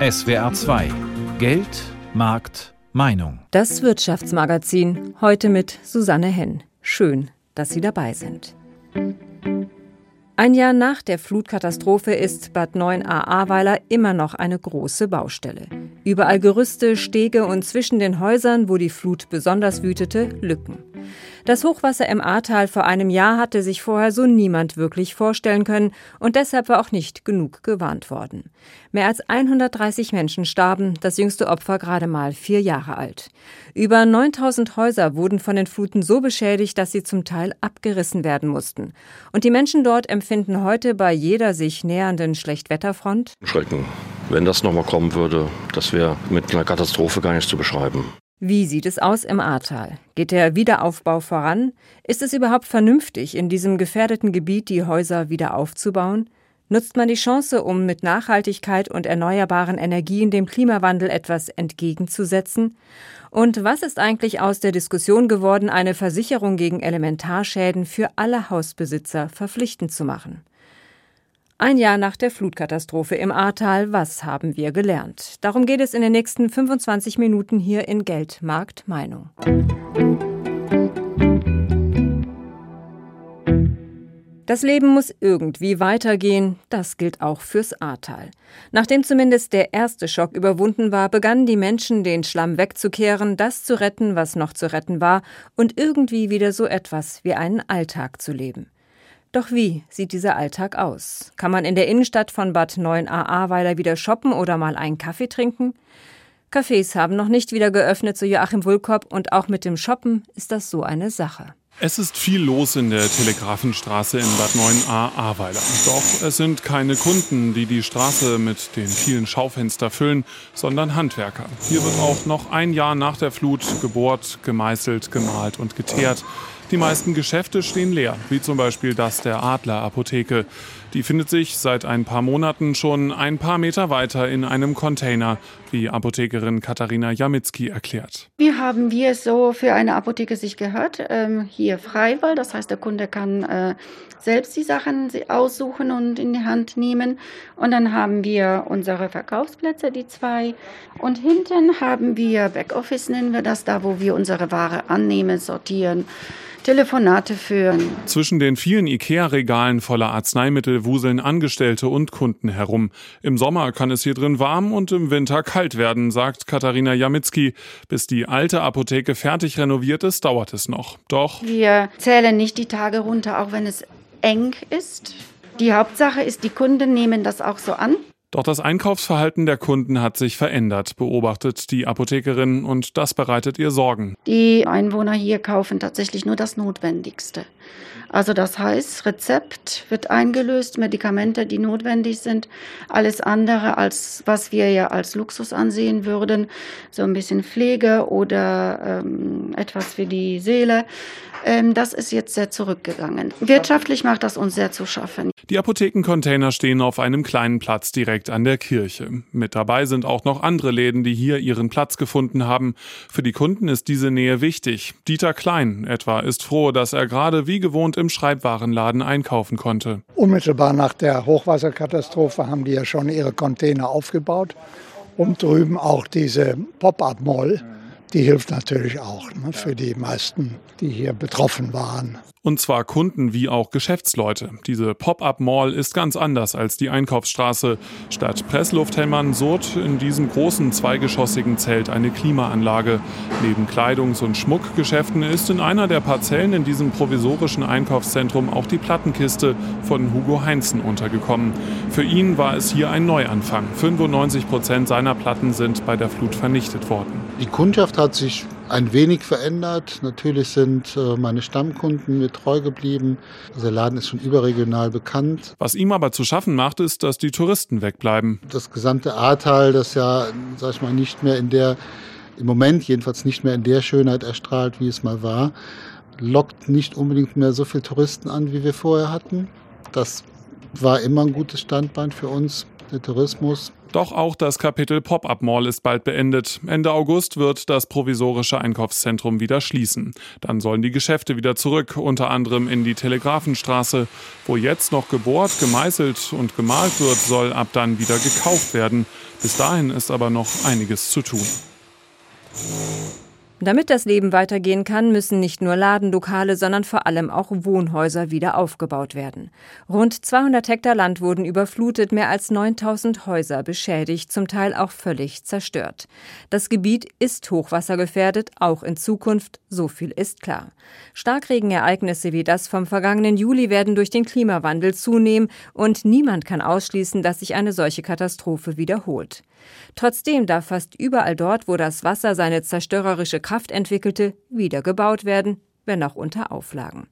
SWR 2 Geld, Markt, Meinung. Das Wirtschaftsmagazin heute mit Susanne Henn. Schön, dass Sie dabei sind. Ein Jahr nach der Flutkatastrophe ist Bad 9a Ahrweiler immer noch eine große Baustelle. Überall Gerüste, Stege und zwischen den Häusern, wo die Flut besonders wütete, Lücken. Das Hochwasser im Ahrtal vor einem Jahr hatte sich vorher so niemand wirklich vorstellen können und deshalb war auch nicht genug gewarnt worden. Mehr als 130 Menschen starben, das jüngste Opfer gerade mal vier Jahre alt. Über 9000 Häuser wurden von den Fluten so beschädigt, dass sie zum Teil abgerissen werden mussten. Und die Menschen dort empfinden heute bei jeder sich nähernden Schlechtwetterfront Schrecken. Wenn das nochmal kommen würde, das wäre mit einer Katastrophe gar nicht zu beschreiben. Wie sieht es aus im Ahrtal? Geht der Wiederaufbau voran? Ist es überhaupt vernünftig, in diesem gefährdeten Gebiet die Häuser wieder aufzubauen? Nutzt man die Chance, um mit Nachhaltigkeit und erneuerbaren Energien dem Klimawandel etwas entgegenzusetzen? Und was ist eigentlich aus der Diskussion geworden, eine Versicherung gegen Elementarschäden für alle Hausbesitzer verpflichtend zu machen? Ein Jahr nach der Flutkatastrophe im Ahrtal, was haben wir gelernt? Darum geht es in den nächsten 25 Minuten hier in Geld, Markt, Meinung. Das Leben muss irgendwie weitergehen, das gilt auch fürs Ahrtal. Nachdem zumindest der erste Schock überwunden war, begannen die Menschen, den Schlamm wegzukehren, das zu retten, was noch zu retten war, und irgendwie wieder so etwas wie einen Alltag zu leben. Doch wie sieht dieser Alltag aus? Kann man in der Innenstadt von Bad 9a Ahrweiler wieder shoppen oder mal einen Kaffee trinken? Cafés haben noch nicht wieder geöffnet, so Joachim Wulkop, und auch mit dem Shoppen ist das so eine Sache. Es ist viel los in der Telegrafenstraße in Bad 9a Ahrweiler. Doch es sind keine Kunden, die die Straße mit den vielen Schaufenster füllen, sondern Handwerker. Hier wird auch noch ein Jahr nach der Flut gebohrt, gemeißelt, gemalt und geteert. Die meisten Geschäfte stehen leer, wie zum Beispiel das der Adler Apotheke. Die findet sich seit ein paar Monaten schon ein paar Meter weiter in einem Container, wie Apothekerin Katharina Jamitzki erklärt. Wie haben wir so für eine Apotheke sich gehört? Ähm, hier Freiwahl, das heißt, der Kunde kann äh, selbst die Sachen aussuchen und in die Hand nehmen. Und dann haben wir unsere Verkaufsplätze, die zwei. Und hinten haben wir Backoffice, nennen wir das, da wo wir unsere Ware annehmen, sortieren. Telefonate führen. Zwischen den vielen IKEA-Regalen voller Arzneimittel wuseln Angestellte und Kunden herum. Im Sommer kann es hier drin warm und im Winter kalt werden, sagt Katharina Jamitzki. Bis die alte Apotheke fertig renoviert ist, dauert es noch. Doch wir zählen nicht die Tage runter, auch wenn es eng ist. Die Hauptsache ist, die Kunden nehmen das auch so an. Doch das Einkaufsverhalten der Kunden hat sich verändert, beobachtet die Apothekerin, und das bereitet ihr Sorgen. Die Einwohner hier kaufen tatsächlich nur das Notwendigste. Also das heißt, Rezept wird eingelöst, Medikamente, die notwendig sind, alles andere, als was wir ja als Luxus ansehen würden, so ein bisschen Pflege oder ähm, etwas für die Seele, ähm, das ist jetzt sehr zurückgegangen. Wirtschaftlich macht das uns sehr zu schaffen. Die Apothekencontainer stehen auf einem kleinen Platz direkt an der Kirche. Mit dabei sind auch noch andere Läden, die hier ihren Platz gefunden haben. Für die Kunden ist diese Nähe wichtig. Dieter Klein etwa ist froh, dass er gerade wie gewohnt im Schreibwarenladen einkaufen konnte. Unmittelbar nach der Hochwasserkatastrophe haben die ja schon ihre Container aufgebaut und drüben auch diese Pop-up-Mall. Die hilft natürlich auch ne, für die meisten, die hier betroffen waren. Und zwar Kunden wie auch Geschäftsleute. Diese Pop-up-Mall ist ganz anders als die Einkaufsstraße. Statt Presslufthämmern surrt in diesem großen zweigeschossigen Zelt eine Klimaanlage. Neben Kleidungs- und Schmuckgeschäften ist in einer der Parzellen in diesem provisorischen Einkaufszentrum auch die Plattenkiste von Hugo Heinzen untergekommen. Für ihn war es hier ein Neuanfang. 95 Prozent seiner Platten sind bei der Flut vernichtet worden. Die Kundschaft hat sich ein wenig verändert. Natürlich sind äh, meine Stammkunden mir treu geblieben. Dieser Laden ist schon überregional bekannt. Was ihm aber zu schaffen macht, ist, dass die Touristen wegbleiben. Das gesamte Ahrtal, das ja, sag ich mal, nicht mehr in der, im Moment jedenfalls nicht mehr in der Schönheit erstrahlt, wie es mal war, lockt nicht unbedingt mehr so viele Touristen an, wie wir vorher hatten. Das war immer ein gutes Standbein für uns. der Tourismus. Doch auch das Kapitel Pop-up Mall ist bald beendet. Ende August wird das provisorische Einkaufszentrum wieder schließen. Dann sollen die Geschäfte wieder zurück, unter anderem in die Telegrafenstraße. Wo jetzt noch gebohrt, gemeißelt und gemalt wird, soll ab dann wieder gekauft werden. Bis dahin ist aber noch einiges zu tun. Damit das Leben weitergehen kann, müssen nicht nur Ladenlokale, sondern vor allem auch Wohnhäuser wieder aufgebaut werden. Rund 200 Hektar Land wurden überflutet, mehr als 9000 Häuser beschädigt, zum Teil auch völlig zerstört. Das Gebiet ist hochwassergefährdet, auch in Zukunft, so viel ist klar. Starkregenereignisse wie das vom vergangenen Juli werden durch den Klimawandel zunehmen und niemand kann ausschließen, dass sich eine solche Katastrophe wiederholt. Trotzdem darf fast überall dort, wo das Wasser seine zerstörerische Kraft entwickelte, wieder gebaut werden, wenn auch unter Auflagen.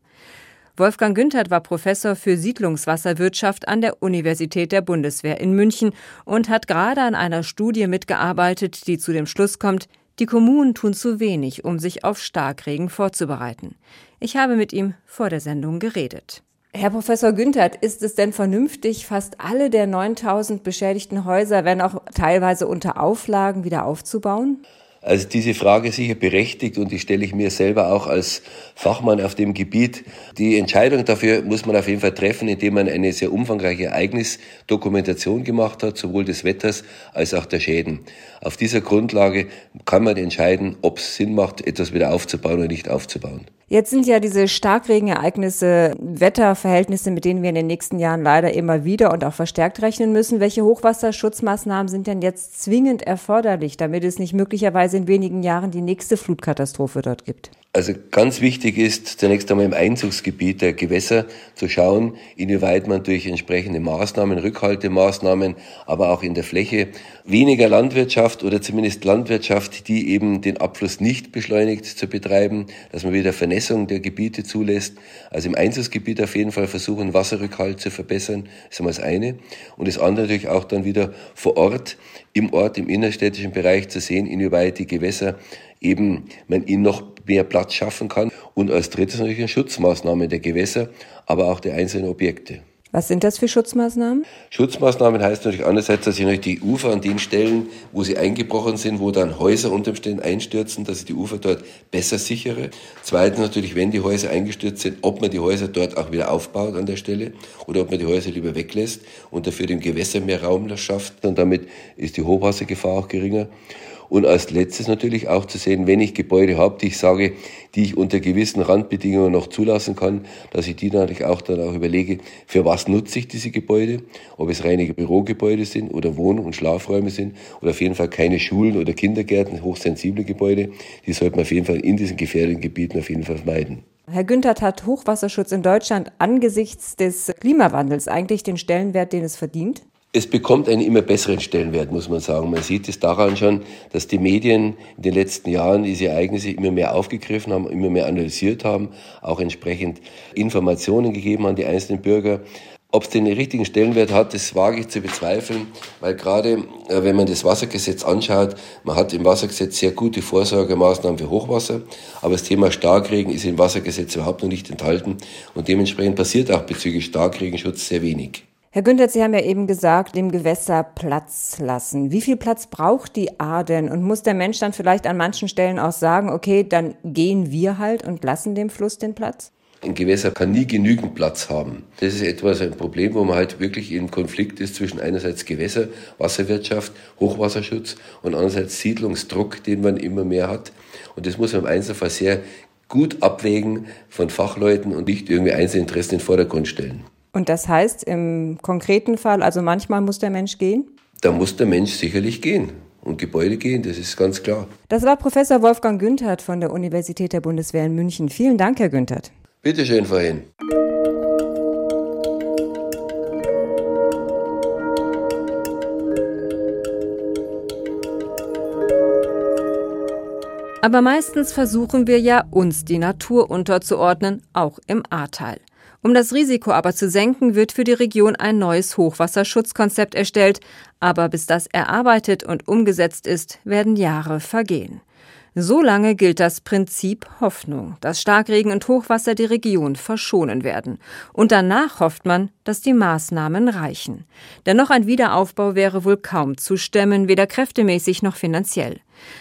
Wolfgang Günthert war Professor für Siedlungswasserwirtschaft an der Universität der Bundeswehr in München und hat gerade an einer Studie mitgearbeitet, die zu dem Schluss kommt, die Kommunen tun zu wenig, um sich auf Starkregen vorzubereiten. Ich habe mit ihm vor der Sendung geredet. Herr Professor Günthert, ist es denn vernünftig, fast alle der 9000 beschädigten Häuser, wenn auch teilweise unter Auflagen, wieder aufzubauen? Also diese Frage ist sicher berechtigt und die stelle ich mir selber auch als Fachmann auf dem Gebiet. Die Entscheidung dafür muss man auf jeden Fall treffen, indem man eine sehr umfangreiche Ereignisdokumentation gemacht hat, sowohl des Wetters als auch der Schäden. Auf dieser Grundlage kann man entscheiden, ob es Sinn macht, etwas wieder aufzubauen oder nicht aufzubauen. Jetzt sind ja diese Starkregenereignisse Wetterverhältnisse, mit denen wir in den nächsten Jahren leider immer wieder und auch verstärkt rechnen müssen. Welche Hochwasserschutzmaßnahmen sind denn jetzt zwingend erforderlich, damit es nicht möglicherweise in wenigen Jahren die nächste Flutkatastrophe dort gibt? Also ganz wichtig ist zunächst einmal im Einzugsgebiet der Gewässer zu schauen, inwieweit man durch entsprechende Maßnahmen, Rückhaltemaßnahmen, aber auch in der Fläche weniger Landwirtschaft oder zumindest Landwirtschaft, die eben den Abfluss nicht beschleunigt zu betreiben, dass man wieder Vernässung der Gebiete zulässt. Also im Einzugsgebiet auf jeden Fall versuchen, Wasserrückhalt zu verbessern. Ist einmal das eine. Und das andere natürlich auch dann wieder vor Ort, im Ort, im innerstädtischen Bereich zu sehen, inwieweit die Gewässer eben man ihnen noch mehr Platz schaffen kann. Und als drittes natürlich eine Schutzmaßnahme der Gewässer, aber auch der einzelnen Objekte. Was sind das für Schutzmaßnahmen? Schutzmaßnahmen heißt natürlich einerseits, dass ich natürlich die Ufer an den Stellen, wo sie eingebrochen sind, wo dann Häuser unter Umständen einstürzen, dass ich die Ufer dort besser sichere. Zweitens natürlich, wenn die Häuser eingestürzt sind, ob man die Häuser dort auch wieder aufbaut an der Stelle oder ob man die Häuser lieber weglässt und dafür dem Gewässer mehr Raum schafft. Und damit ist die Hochwassergefahr auch geringer. Und als letztes natürlich auch zu sehen, wenn ich Gebäude habe, die ich sage, die ich unter gewissen Randbedingungen noch zulassen kann, dass ich die natürlich auch dann auch überlege, für was nutze ich diese Gebäude, ob es reine Bürogebäude sind oder Wohn- und Schlafräume sind oder auf jeden Fall keine Schulen oder Kindergärten, hochsensible Gebäude, die sollte man auf jeden Fall in diesen gefährdeten Gebieten auf jeden Fall vermeiden. Herr Günther hat Hochwasserschutz in Deutschland angesichts des Klimawandels eigentlich den Stellenwert, den es verdient? Es bekommt einen immer besseren Stellenwert, muss man sagen. Man sieht es daran schon, dass die Medien in den letzten Jahren diese Ereignisse immer mehr aufgegriffen haben, immer mehr analysiert haben, auch entsprechend Informationen gegeben an die einzelnen Bürger. Ob es den richtigen Stellenwert hat, das wage ich zu bezweifeln, weil gerade äh, wenn man das Wassergesetz anschaut, man hat im Wassergesetz sehr gute Vorsorgemaßnahmen für Hochwasser, aber das Thema Starkregen ist im Wassergesetz überhaupt noch nicht enthalten und dementsprechend passiert auch bezüglich Starkregenschutz sehr wenig. Herr Günther, Sie haben ja eben gesagt, dem Gewässer Platz lassen. Wie viel Platz braucht die A denn? Und muss der Mensch dann vielleicht an manchen Stellen auch sagen, okay, dann gehen wir halt und lassen dem Fluss den Platz? Ein Gewässer kann nie genügend Platz haben. Das ist etwas ein Problem, wo man halt wirklich im Konflikt ist zwischen einerseits Gewässer, Wasserwirtschaft, Hochwasserschutz und andererseits Siedlungsdruck, den man immer mehr hat. Und das muss man im Einzelfall sehr gut abwägen von Fachleuten und nicht irgendwie Einzelinteressen in den Vordergrund stellen. Und das heißt im konkreten Fall, also manchmal muss der Mensch gehen? Da muss der Mensch sicherlich gehen und Gebäude gehen, das ist ganz klar. Das war Professor Wolfgang Günthert von der Universität der Bundeswehr in München. Vielen Dank, Herr Günthert. Bitte schön, Frau Hen. Aber meistens versuchen wir ja, uns die Natur unterzuordnen, auch im Ahrtal. Um das Risiko aber zu senken, wird für die Region ein neues Hochwasserschutzkonzept erstellt, aber bis das erarbeitet und umgesetzt ist, werden Jahre vergehen. So lange gilt das Prinzip Hoffnung, dass Starkregen und Hochwasser die Region verschonen werden. Und danach hofft man, dass die Maßnahmen reichen. Denn noch ein Wiederaufbau wäre wohl kaum zu stemmen, weder kräftemäßig noch finanziell.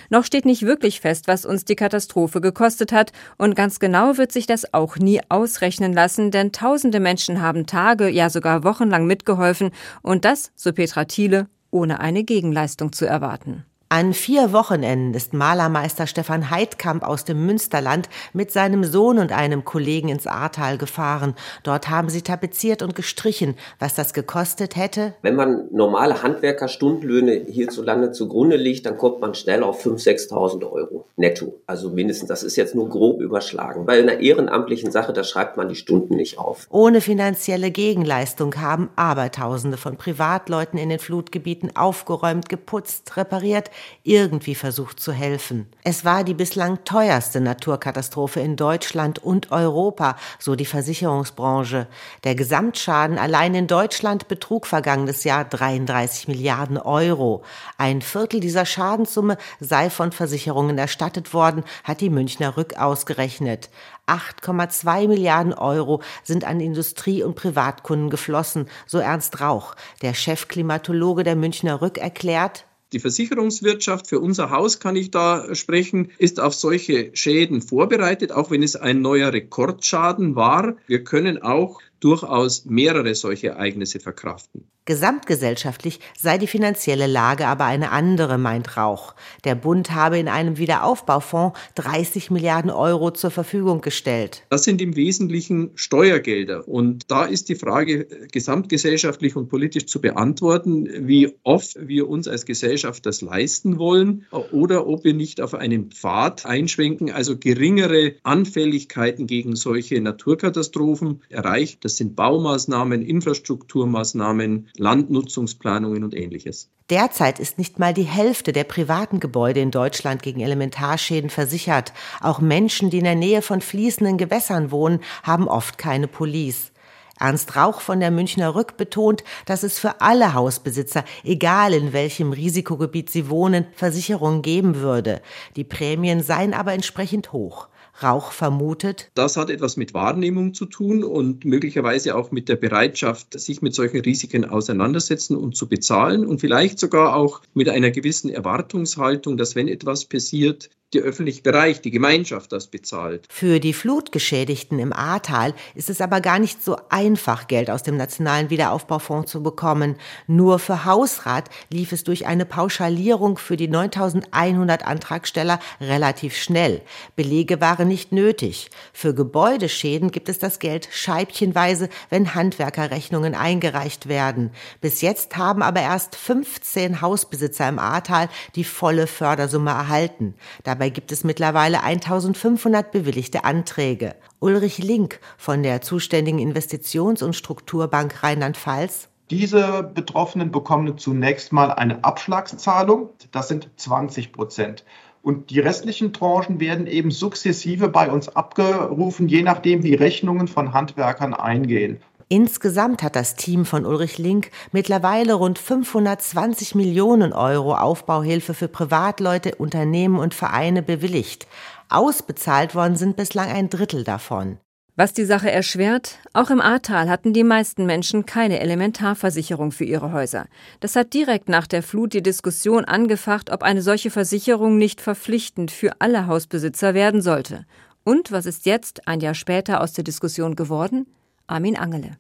Noch steht nicht wirklich fest, was uns die Katastrophe gekostet hat, und ganz genau wird sich das auch nie ausrechnen lassen, denn tausende Menschen haben Tage, ja sogar wochenlang mitgeholfen, und das, so Petra Thiele, ohne eine Gegenleistung zu erwarten. An vier Wochenenden ist Malermeister Stefan Heidkamp aus dem Münsterland mit seinem Sohn und einem Kollegen ins Ahrtal gefahren. Dort haben sie tapeziert und gestrichen. Was das gekostet hätte? Wenn man normale Handwerkerstundenlöhne hierzulande zugrunde liegt, dann kommt man schnell auf 5.000, 6.000 Euro netto. Also mindestens, das ist jetzt nur grob überschlagen. Bei einer ehrenamtlichen Sache, da schreibt man die Stunden nicht auf. Ohne finanzielle Gegenleistung haben Abertausende von Privatleuten in den Flutgebieten aufgeräumt, geputzt, repariert, irgendwie versucht zu helfen. Es war die bislang teuerste Naturkatastrophe in Deutschland und Europa, so die Versicherungsbranche. Der Gesamtschaden allein in Deutschland betrug vergangenes Jahr 33 Milliarden Euro. Ein Viertel dieser Schadenssumme sei von Versicherungen erstattet worden, hat die Münchner Rück ausgerechnet. 8,2 Milliarden Euro sind an Industrie- und Privatkunden geflossen, so Ernst Rauch. Der Chefklimatologe der Münchner Rück erklärt, die Versicherungswirtschaft, für unser Haus kann ich da sprechen, ist auf solche Schäden vorbereitet, auch wenn es ein neuer Rekordschaden war. Wir können auch durchaus mehrere solche Ereignisse verkraften. Gesamtgesellschaftlich sei die finanzielle Lage aber eine andere, meint Rauch. Der Bund habe in einem Wiederaufbaufonds 30 Milliarden Euro zur Verfügung gestellt. Das sind im Wesentlichen Steuergelder. Und da ist die Frage gesamtgesellschaftlich und politisch zu beantworten, wie oft wir uns als Gesellschaft das leisten wollen oder ob wir nicht auf einen Pfad einschwenken, also geringere Anfälligkeiten gegen solche Naturkatastrophen erreicht. Das sind Baumaßnahmen, Infrastrukturmaßnahmen, Landnutzungsplanungen und ähnliches. Derzeit ist nicht mal die Hälfte der privaten Gebäude in Deutschland gegen Elementarschäden versichert. Auch Menschen, die in der Nähe von fließenden Gewässern wohnen, haben oft keine Police. Ernst Rauch von der Münchner Rück betont, dass es für alle Hausbesitzer, egal in welchem Risikogebiet sie wohnen, Versicherungen geben würde. Die Prämien seien aber entsprechend hoch. Rauch vermutet. Das hat etwas mit Wahrnehmung zu tun und möglicherweise auch mit der Bereitschaft, sich mit solchen Risiken auseinandersetzen und zu bezahlen und vielleicht sogar auch mit einer gewissen Erwartungshaltung, dass wenn etwas passiert, der öffentliche Bereich, die Gemeinschaft das bezahlt. Für die Flutgeschädigten im Ahrtal ist es aber gar nicht so einfach, Geld aus dem Nationalen Wiederaufbaufonds zu bekommen. Nur für Hausrat lief es durch eine Pauschalierung für die 9100 Antragsteller relativ schnell. Belege waren nicht nötig. Für Gebäudeschäden gibt es das Geld scheibchenweise, wenn Handwerkerrechnungen eingereicht werden. Bis jetzt haben aber erst 15 Hausbesitzer im Ahrtal die volle Fördersumme erhalten. Da Dabei gibt es mittlerweile 1500 bewilligte Anträge. Ulrich Link von der zuständigen Investitions- und Strukturbank Rheinland-Pfalz. Diese Betroffenen bekommen zunächst mal eine Abschlagszahlung. Das sind 20 Prozent. Und die restlichen Tranchen werden eben sukzessive bei uns abgerufen, je nachdem, wie Rechnungen von Handwerkern eingehen. Insgesamt hat das Team von Ulrich Link mittlerweile rund 520 Millionen Euro Aufbauhilfe für Privatleute, Unternehmen und Vereine bewilligt. Ausbezahlt worden sind bislang ein Drittel davon. Was die Sache erschwert, auch im Ahrtal hatten die meisten Menschen keine Elementarversicherung für ihre Häuser. Das hat direkt nach der Flut die Diskussion angefacht, ob eine solche Versicherung nicht verpflichtend für alle Hausbesitzer werden sollte. Und was ist jetzt, ein Jahr später, aus der Diskussion geworden? Armin Angele.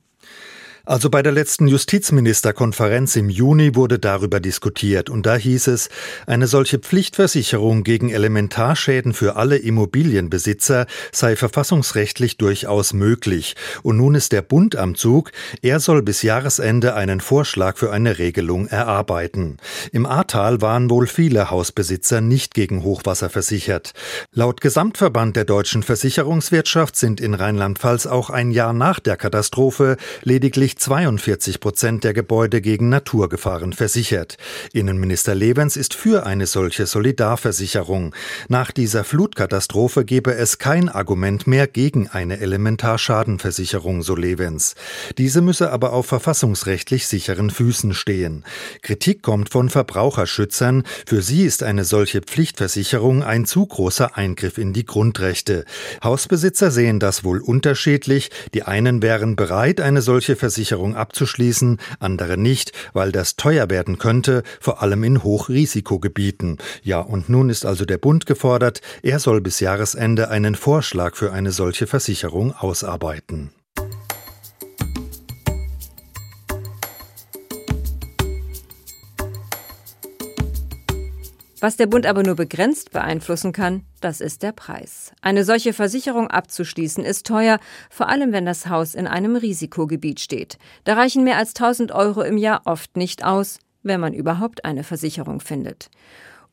Also bei der letzten Justizministerkonferenz im Juni wurde darüber diskutiert und da hieß es, eine solche Pflichtversicherung gegen Elementarschäden für alle Immobilienbesitzer sei verfassungsrechtlich durchaus möglich. Und nun ist der Bund am Zug, er soll bis Jahresende einen Vorschlag für eine Regelung erarbeiten. Im Ahrtal waren wohl viele Hausbesitzer nicht gegen Hochwasser versichert. Laut Gesamtverband der deutschen Versicherungswirtschaft sind in Rheinland-Pfalz auch ein Jahr nach der Katastrophe lediglich 42 Prozent der Gebäude gegen Naturgefahren versichert. Innenminister Levens ist für eine solche Solidarversicherung. Nach dieser Flutkatastrophe gebe es kein Argument mehr gegen eine Elementarschadenversicherung, so Levens. Diese müsse aber auf verfassungsrechtlich sicheren Füßen stehen. Kritik kommt von Verbraucherschützern. Für sie ist eine solche Pflichtversicherung ein zu großer Eingriff in die Grundrechte. Hausbesitzer sehen das wohl unterschiedlich. Die einen wären bereit, eine solche Versicherung abzuschließen, andere nicht, weil das teuer werden könnte, vor allem in Hochrisikogebieten. Ja, und nun ist also der Bund gefordert, er soll bis Jahresende einen Vorschlag für eine solche Versicherung ausarbeiten. Was der Bund aber nur begrenzt beeinflussen kann, das ist der Preis. Eine solche Versicherung abzuschließen ist teuer, vor allem wenn das Haus in einem Risikogebiet steht. Da reichen mehr als 1000 Euro im Jahr oft nicht aus, wenn man überhaupt eine Versicherung findet.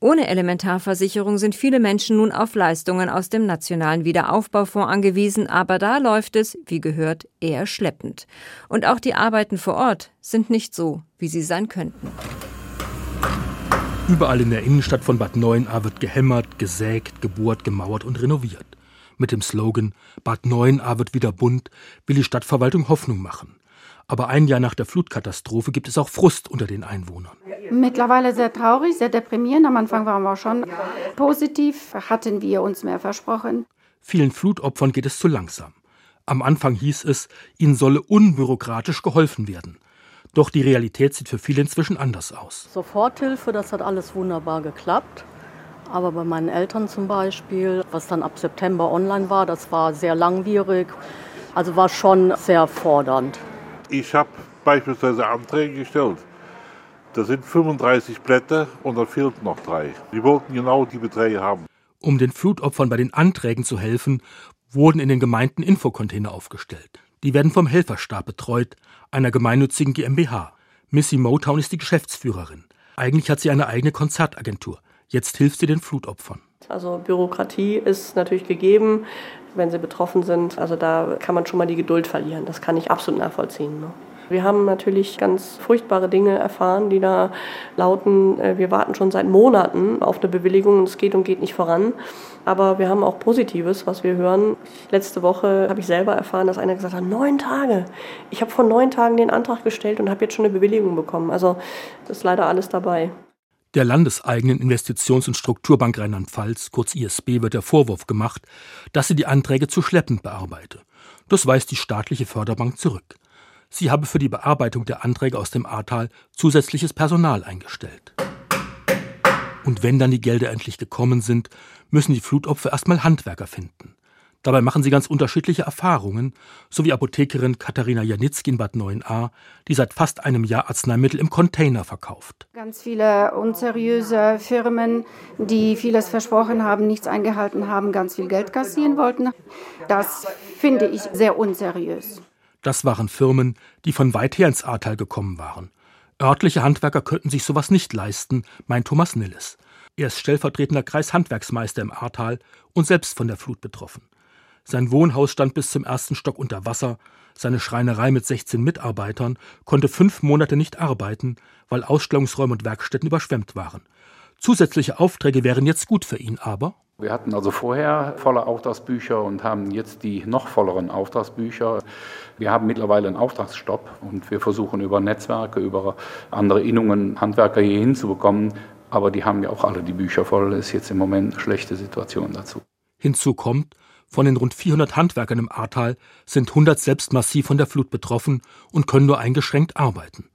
Ohne Elementarversicherung sind viele Menschen nun auf Leistungen aus dem Nationalen Wiederaufbaufonds angewiesen, aber da läuft es, wie gehört, eher schleppend. Und auch die Arbeiten vor Ort sind nicht so, wie sie sein könnten. Überall in der Innenstadt von Bad Neuenahr wird gehämmert, gesägt, gebohrt, gemauert und renoviert. Mit dem Slogan Bad Neuenahr wird wieder bunt will die Stadtverwaltung Hoffnung machen. Aber ein Jahr nach der Flutkatastrophe gibt es auch Frust unter den Einwohnern. Mittlerweile sehr traurig, sehr deprimierend. Am Anfang waren wir schon positiv, hatten wir uns mehr versprochen. Vielen Flutopfern geht es zu langsam. Am Anfang hieß es, ihnen solle unbürokratisch geholfen werden. Doch die Realität sieht für viele inzwischen anders aus. Soforthilfe, das hat alles wunderbar geklappt. Aber bei meinen Eltern zum Beispiel, was dann ab September online war, das war sehr langwierig. Also war schon sehr fordernd. Ich habe beispielsweise Anträge gestellt. Da sind 35 Blätter und da fehlt noch drei. Die wollten genau die Beträge haben. Um den Flutopfern bei den Anträgen zu helfen, wurden in den Gemeinden Infocontainer aufgestellt. Die werden vom Helferstab betreut, einer gemeinnützigen GmbH. Missy Motown ist die Geschäftsführerin. Eigentlich hat sie eine eigene Konzertagentur. Jetzt hilft sie den Flutopfern. Also Bürokratie ist natürlich gegeben, wenn sie betroffen sind. Also da kann man schon mal die Geduld verlieren. Das kann ich absolut nachvollziehen. Ne? Wir haben natürlich ganz furchtbare Dinge erfahren, die da lauten, äh, wir warten schon seit Monaten auf eine Bewilligung und es geht und geht nicht voran. Aber wir haben auch Positives, was wir hören. Letzte Woche habe ich selber erfahren, dass einer gesagt hat, neun Tage. Ich habe vor neun Tagen den Antrag gestellt und habe jetzt schon eine Bewilligung bekommen. Also das ist leider alles dabei. Der landeseigenen Investitions- und Strukturbank Rheinland-Pfalz, kurz ISB, wird der Vorwurf gemacht, dass sie die Anträge zu schleppend bearbeite. Das weist die staatliche Förderbank zurück. Sie habe für die Bearbeitung der Anträge aus dem Ahrtal zusätzliches Personal eingestellt. Und wenn dann die Gelder endlich gekommen sind, müssen die Flutopfer erstmal Handwerker finden. Dabei machen sie ganz unterschiedliche Erfahrungen, so wie Apothekerin Katharina Janitzki in Bad 9a, die seit fast einem Jahr Arzneimittel im Container verkauft. Ganz viele unseriöse Firmen, die vieles versprochen haben, nichts eingehalten haben, ganz viel Geld kassieren wollten. Das finde ich sehr unseriös. Das waren Firmen, die von weit her ins Ahrtal gekommen waren. Örtliche Handwerker könnten sich sowas nicht leisten, meint Thomas Nilles. Er ist stellvertretender Kreishandwerksmeister im Ahrtal und selbst von der Flut betroffen. Sein Wohnhaus stand bis zum ersten Stock unter Wasser, seine Schreinerei mit 16 Mitarbeitern konnte fünf Monate nicht arbeiten, weil Ausstellungsräume und Werkstätten überschwemmt waren. Zusätzliche Aufträge wären jetzt gut für ihn, aber wir hatten also vorher volle Auftragsbücher und haben jetzt die noch volleren Auftragsbücher. Wir haben mittlerweile einen Auftragsstopp und wir versuchen über Netzwerke, über andere Innungen Handwerker hier hinzubekommen. Aber die haben ja auch alle die Bücher voll. Das ist jetzt im Moment eine schlechte Situation dazu. Hinzu kommt, von den rund 400 Handwerkern im Ahrtal sind 100 selbst massiv von der Flut betroffen und können nur eingeschränkt arbeiten.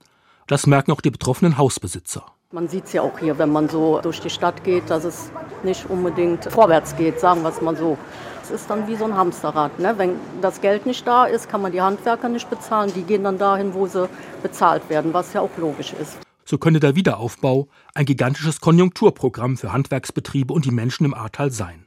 Das merken auch die betroffenen Hausbesitzer. Man sieht es ja auch hier, wenn man so durch die Stadt geht, dass es nicht unbedingt vorwärts geht, sagen wir es mal so. Es ist dann wie so ein Hamsterrad. Ne? Wenn das Geld nicht da ist, kann man die Handwerker nicht bezahlen. Die gehen dann dahin, wo sie bezahlt werden, was ja auch logisch ist. So könnte der Wiederaufbau ein gigantisches Konjunkturprogramm für Handwerksbetriebe und die Menschen im Ahrtal sein.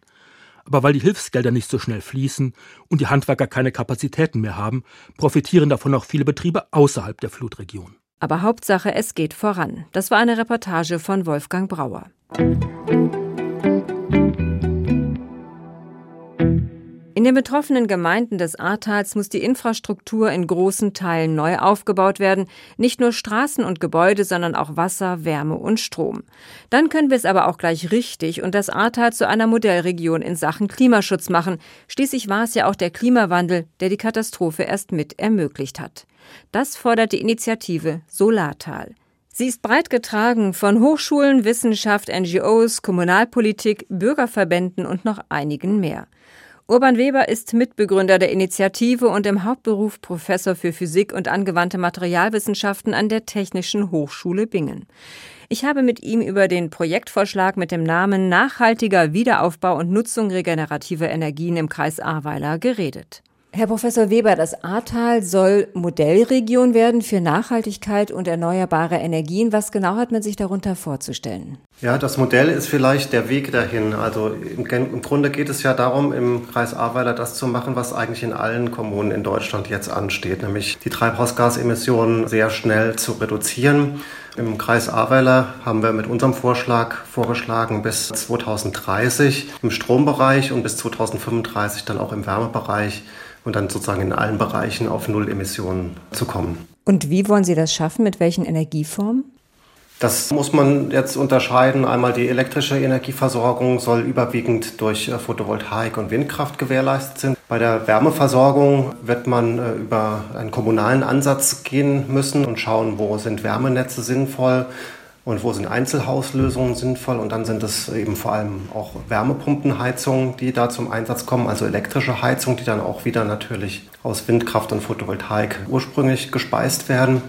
Aber weil die Hilfsgelder nicht so schnell fließen und die Handwerker keine Kapazitäten mehr haben, profitieren davon auch viele Betriebe außerhalb der Flutregion. Aber Hauptsache, es geht voran. Das war eine Reportage von Wolfgang Brauer. In In den betroffenen Gemeinden des Ahrtals muss die Infrastruktur in großen Teilen neu aufgebaut werden, nicht nur Straßen und Gebäude, sondern auch Wasser, Wärme und Strom. Dann können wir es aber auch gleich richtig und das Ahrtal zu einer Modellregion in Sachen Klimaschutz machen. Schließlich war es ja auch der Klimawandel, der die Katastrophe erst mit ermöglicht hat. Das fordert die Initiative Solartal. Sie ist breit getragen von Hochschulen, Wissenschaft, NGOs, Kommunalpolitik, Bürgerverbänden und noch einigen mehr. Urban Weber ist Mitbegründer der Initiative und im Hauptberuf Professor für Physik und angewandte Materialwissenschaften an der Technischen Hochschule Bingen. Ich habe mit ihm über den Projektvorschlag mit dem Namen Nachhaltiger Wiederaufbau und Nutzung regenerativer Energien im Kreis Ahrweiler geredet. Herr Professor Weber, das Ahrtal soll Modellregion werden für Nachhaltigkeit und erneuerbare Energien. Was genau hat man sich darunter vorzustellen? Ja, das Modell ist vielleicht der Weg dahin. Also im, im Grunde geht es ja darum, im Kreis Ahrweiler das zu machen, was eigentlich in allen Kommunen in Deutschland jetzt ansteht, nämlich die Treibhausgasemissionen sehr schnell zu reduzieren. Im Kreis Ahrweiler haben wir mit unserem Vorschlag vorgeschlagen, bis 2030 im Strombereich und bis 2035 dann auch im Wärmebereich und dann sozusagen in allen Bereichen auf Null Emissionen zu kommen. Und wie wollen Sie das schaffen? Mit welchen Energieformen? Das muss man jetzt unterscheiden. Einmal die elektrische Energieversorgung soll überwiegend durch äh, Photovoltaik und Windkraft gewährleistet sein. Bei der Wärmeversorgung wird man äh, über einen kommunalen Ansatz gehen müssen und schauen, wo sind Wärmenetze sinnvoll, und wo sind Einzelhauslösungen sinnvoll und dann sind es eben vor allem auch Wärmepumpenheizungen, die da zum Einsatz kommen, also elektrische Heizungen, die dann auch wieder natürlich aus Windkraft und Photovoltaik ursprünglich gespeist werden.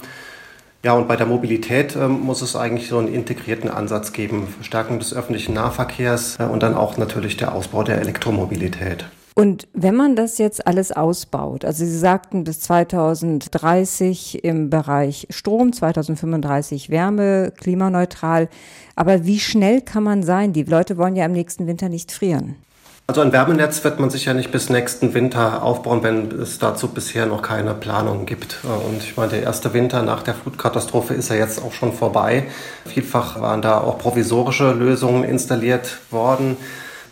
Ja, und bei der Mobilität äh, muss es eigentlich so einen integrierten Ansatz geben, Verstärkung des öffentlichen Nahverkehrs äh, und dann auch natürlich der Ausbau der Elektromobilität. Und wenn man das jetzt alles ausbaut, also Sie sagten bis 2030 im Bereich Strom, 2035 Wärme, klimaneutral, aber wie schnell kann man sein? Die Leute wollen ja im nächsten Winter nicht frieren. Also ein Wärmenetz wird man sicher nicht bis nächsten Winter aufbauen, wenn es dazu bisher noch keine Planung gibt. Und ich meine, der erste Winter nach der Flutkatastrophe ist ja jetzt auch schon vorbei. Vielfach waren da auch provisorische Lösungen installiert worden.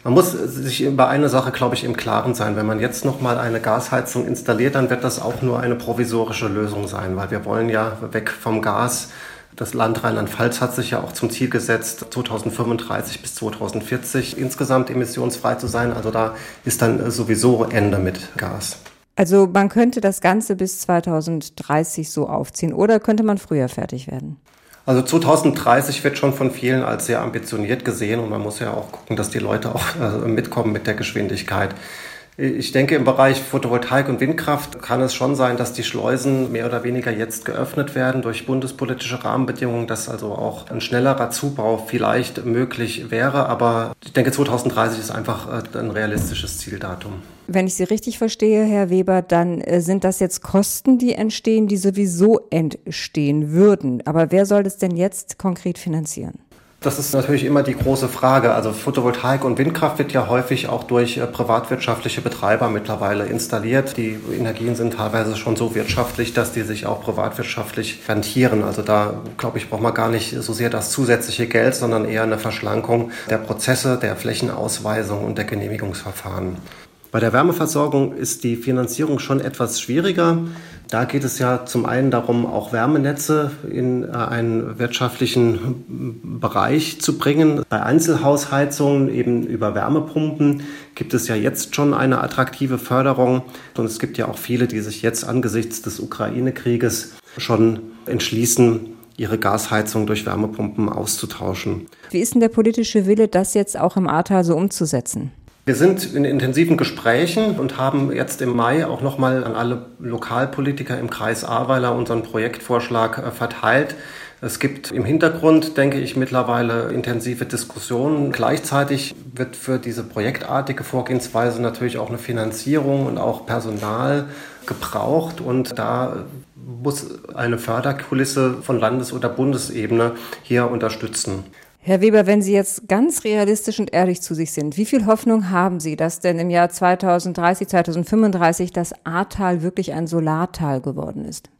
Man muss sich über eine Sache, glaube ich, im Klaren sein. Wenn man jetzt nochmal eine Gasheizung installiert, dann wird das auch nur eine provisorische Lösung sein, weil wir wollen ja weg vom Gas. Das Land Rheinland-Pfalz hat sich ja auch zum Ziel gesetzt, 2035 bis 2040 insgesamt emissionsfrei zu sein. Also da ist dann sowieso Ende mit Gas. Also man könnte das Ganze bis 2030 so aufziehen oder könnte man früher fertig werden? Also 2030 wird schon von vielen als sehr ambitioniert gesehen und man muss ja auch gucken, dass die Leute auch äh, mitkommen mit der Geschwindigkeit. Ich denke, im Bereich Photovoltaik und Windkraft kann es schon sein, dass die Schleusen mehr oder weniger jetzt geöffnet werden durch bundespolitische Rahmenbedingungen, dass also auch ein schnellerer Zubau vielleicht möglich wäre. Aber ich denke, 2030 ist einfach äh, ein realistisches Zieldatum. Wenn ich Sie richtig verstehe, Herr Weber, dann äh, sind das jetzt Kosten, die entstehen, die sowieso entstehen würden. Aber wer soll das denn jetzt konkret finanzieren? Das ist natürlich immer die große Frage. Also Photovoltaik und Windkraft wird ja häufig auch durch äh, privatwirtschaftliche Betreiber mittlerweile installiert. Die Energien sind teilweise schon so wirtschaftlich, dass die sich auch privatwirtschaftlich rentieren. Also da, glaube ich, braucht man gar nicht so sehr das zusätzliche Geld, sondern eher eine Verschlankung der Prozesse, der Flächenausweisung und der Genehmigungsverfahren. Bei der Wärmeversorgung ist die Finanzierung schon etwas schwieriger. Da geht es ja zum einen darum, auch Wärmenetze in äh, einen wirtschaftlichen Bereich zu bringen. Bei Einzelhausheizungen eben über Wärmepumpen gibt es ja jetzt schon eine attraktive Förderung. Und es gibt ja auch viele, die sich jetzt angesichts des Ukraine-Krieges schon entschließen, ihre Gasheizung durch Wärmepumpen auszutauschen. Wie ist denn der politische Wille, das jetzt auch im Ahrtal so umzusetzen? Wir sind in intensiven Gesprächen und haben jetzt im Mai auch nochmal an alle Lokalpolitiker im Kreis Ahrweiler unseren Projektvorschlag äh, verteilt. Es gibt im Hintergrund, denke ich, mittlerweile intensive Diskussionen. Gleichzeitig wird für diese projektartige Vorgehensweise natürlich auch eine Finanzierung und auch Personal gebraucht. Und da muss eine Förderkulisse von Landes- oder Bundesebene hier unterstützen. Herr Weber, wenn Sie jetzt ganz realistisch und ehrlich zu sich sind, wie viel Hoffnung haben Sie, dass denn im Jahr 2030, 2035 das Ahrtal wirklich ein Solartal geworden ist?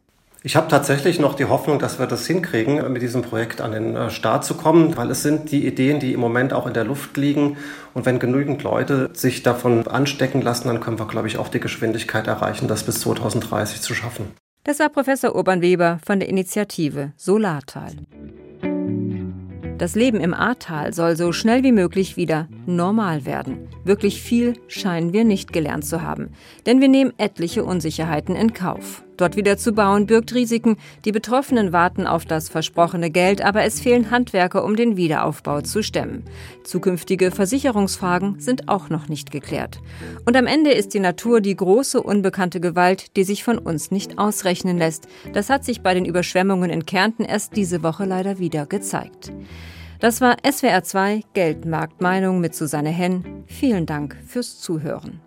Ich habe tatsächlich noch die Hoffnung, dass wir das hinkriegen, mit diesem Projekt an den äh, Start zu kommen, weil es sind die Ideen, die im Moment auch in der Luft liegen. Und wenn genügend Leute sich davon anstecken lassen, dann können wir, glaube ich, auch die Geschwindigkeit erreichen, das bis 2030 zu schaffen. Das war Professor Urban Weber von der Initiative Solartal. Das Leben im Ahrtal soll so schnell wie möglich wieder normal werden. Wirklich viel scheinen wir nicht gelernt zu haben, denn wir nehmen etliche Unsicherheiten in Kauf. Dort wieder zu bauen birgt Risiken, die Betroffenen warten auf das versprochene Geld, aber es fehlen Handwerker, um den Wiederaufbau zu stemmen. Zukünftige Versicherungsfragen sind auch noch nicht geklärt. Und am Ende ist die Natur die große unbekannte Gewalt, die sich von uns nicht ausrechnen lässt. Das hat sich bei den Überschwemmungen in Kärnten erst diese Woche leider wieder gezeigt. Das war SWR 2 Geldmarktmeinung mit Susanne Henn. Vielen Dank fürs Zuhören.